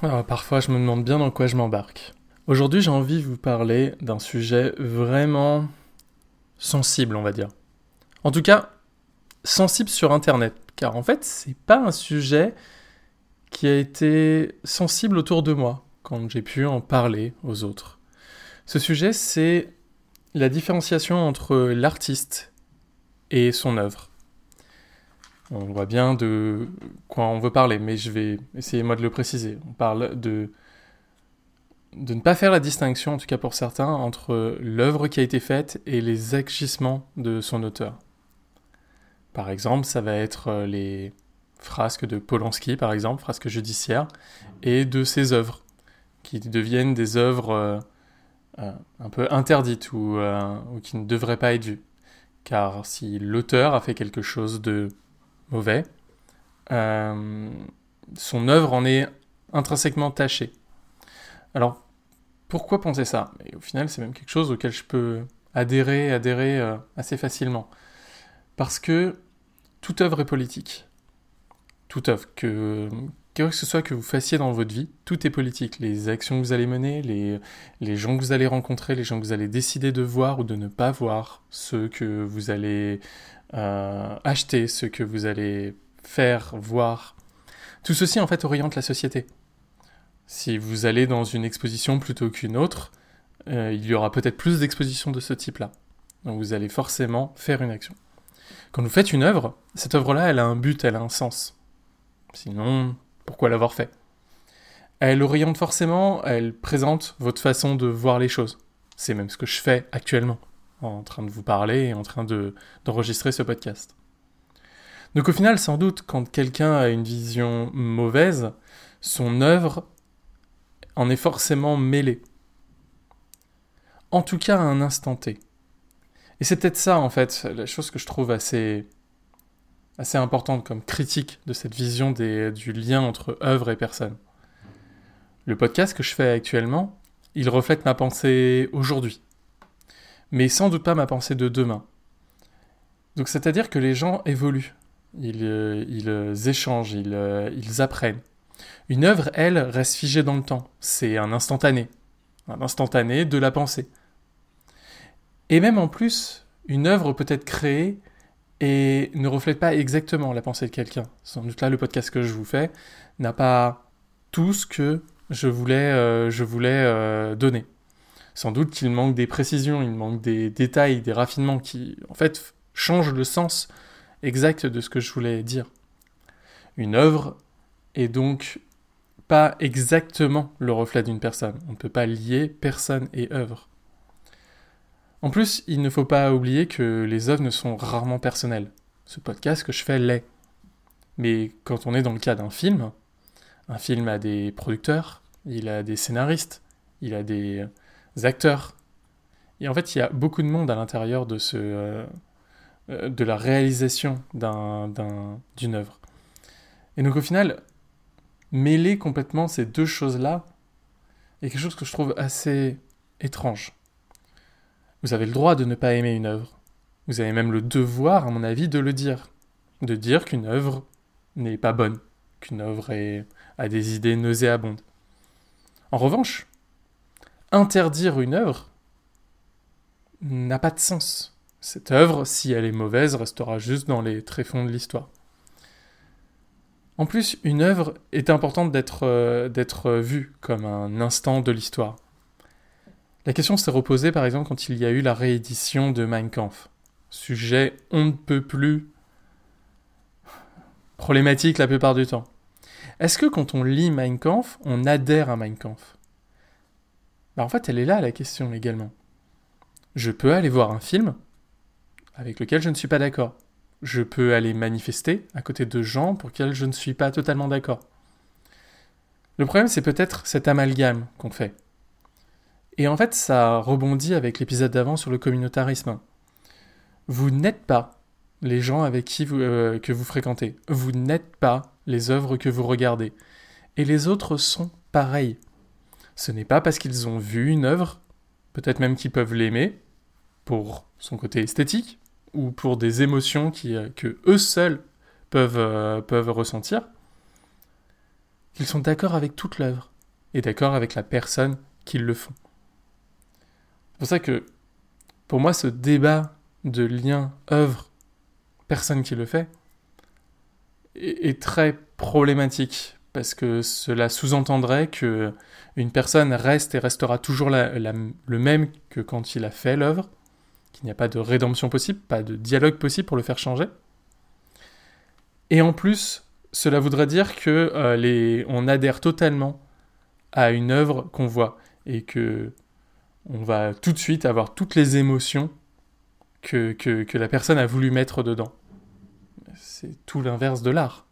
Alors, parfois, je me demande bien dans quoi je m'embarque. Aujourd'hui, j'ai envie de vous parler d'un sujet vraiment sensible, on va dire. En tout cas, sensible sur Internet. Car en fait, c'est pas un sujet qui a été sensible autour de moi quand j'ai pu en parler aux autres. Ce sujet, c'est la différenciation entre l'artiste et son œuvre. On voit bien de quoi on veut parler, mais je vais essayer moi de le préciser. On parle de de ne pas faire la distinction, en tout cas pour certains, entre l'œuvre qui a été faite et les agissements de son auteur. Par exemple, ça va être euh, les frasques de Polanski, par exemple, frasques judiciaires, et de ses œuvres, qui deviennent des œuvres euh, euh, un peu interdites ou, ou, qui ne devraient pas être vues. Car si l'auteur a fait quelque chose de mauvais, euh, son œuvre en est intrinsèquement tachée. Alors, pourquoi penser ça? Et au final, c'est même quelque chose auquel je peux adhérer, adhérer euh, assez facilement. Parce que toute œuvre est politique. Toute œuvre, que, que ce soit que vous fassiez dans votre vie, tout est politique. Les actions que vous allez mener, les, les gens que vous allez rencontrer, les gens que vous allez décider de voir ou de ne pas voir, ceux que vous allez acheter, ce que vous allez faire, voir. Tout ceci en fait oriente la société. Si vous allez dans une exposition plutôt qu'une autre, euh, il y aura peut-être plus d'expositions de ce type-là. Donc vous allez forcément faire une action. Quand vous faites une œuvre, cette œuvre-là, elle a un but, elle a un sens. Sinon, pourquoi l'avoir fait? Elle oriente forcément, elle présente votre façon de voir les choses. C'est même ce que je fais actuellement en train de vous parler et en train de, d'enregistrer ce podcast. Donc au final, sans doute, quand quelqu'un a une vision mauvaise, son œuvre en est forcément mêlée. En tout cas à un instant T. Et c'est peut-être ça, en fait, la chose que je trouve assez, importante comme critique de cette vision du lien entre œuvre et personne. Le podcast que je fais actuellement, il reflète ma pensée aujourd'hui mais sans doute pas ma pensée de demain. Donc c'est-à-dire que les gens évoluent, ils, euh, euh, échangent, ils, euh, ils apprennent. Une œuvre, elle, reste figée dans le temps. C'est un instantané. Un instantané de la pensée. Et même en plus, une œuvre peut être créée et ne reflète pas exactement la pensée de quelqu'un. Sans doute là, le podcast que je vous fais n'a pas tout ce que je voulais, je voulais donner. Sans doute qu'il manque des précisions, il manque des détails, des raffinements qui, en fait, changent le sens exact de ce que je voulais dire. Une œuvre est donc pas exactement le reflet d'une personne. On ne peut pas lier personne et œuvre. En plus, il ne faut pas oublier que les œuvres ne sont rarement personnelles. Ce podcast que je fais l'est. Mais quand on est dans le cas d'un film, un film a des producteurs, il a des scénaristes, il a des acteurs. Et en fait, il y a beaucoup de monde à l'intérieur de, ce, euh, euh, de la réalisation d'une œuvre. Et donc au final, mêler complètement ces deux choses-là est quelque chose que je trouve assez étrange. Vous avez le droit de ne pas aimer une œuvre. Vous avez même le devoir, à mon avis, de le dire. De dire qu'une œuvre n'est pas bonne, qu'une œuvre a des idées nauséabondes. En revanche, interdire une œuvre n'a pas de sens. Cette œuvre, si elle est mauvaise, restera juste dans les tréfonds de l'histoire. En plus, une œuvre est importante d'être euh, vue comme un instant de l'histoire. La question s'est reposée par exemple quand il y a eu la réédition de Mein Kampf. Sujet on ne peut plus problématique la plupart du temps. Est-ce que quand on lit Mein Kampf, on adhère à Mein Kampf? Bah, en fait, elle est là la question également. Je peux aller voir un film avec lequel je ne suis pas d'accord. Je peux aller manifester à côté de gens pour lesquels je ne suis pas totalement d'accord. Le problème, c'est peut-être cet amalgame qu'on fait. Et en fait, ça rebondit avec l'épisode d'avant sur le communautarisme. Vous n'êtes pas les gens avec qui vous, euh, que vous fréquentez. Vous n'êtes pas les œuvres que vous regardez. Et les autres sont pareils. Ce n'est pas parce qu'ils ont vu une œuvre, peut-être même qu'ils peuvent l'aimer, pour son côté esthétique, ou pour des émotions qui, euh, que eux seuls peuvent, euh, peuvent ressentir, qu'ils sont d'accord avec toute l'œuvre et d'accord avec la personne qui le font. C'est pour ça que, pour moi, ce débat de lien œuvre-personne qui le fait est, très problématique parce que cela sous-entendrait que une personne reste et restera toujours le même que quand il a fait l'œuvre, qu'il n'y a pas de rédemption possible, pas de dialogue possible pour le faire changer. Et en plus, cela voudrait dire que euh, les, on adhère totalement à une œuvre qu'on voit et que on va tout de suite avoir toutes les émotions que, que la personne a voulu mettre dedans. C'est tout l'inverse de l'art.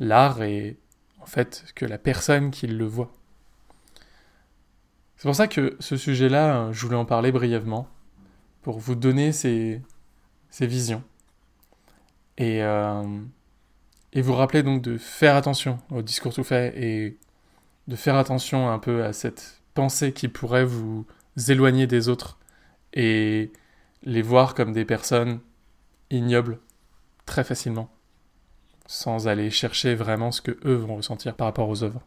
L'art est en fait que la personne qui le voit. C'est pour ça que ce sujet-là, je voulais en parler brièvement, pour vous donner ces, ces visions. Et, euh, et vous rappeler donc de faire attention au discours tout fait et de faire attention un peu à cette pensée qui pourrait vous éloigner des autres et les voir comme des personnes ignobles très facilement sans aller chercher vraiment ce que eux vont ressentir par rapport aux œuvres.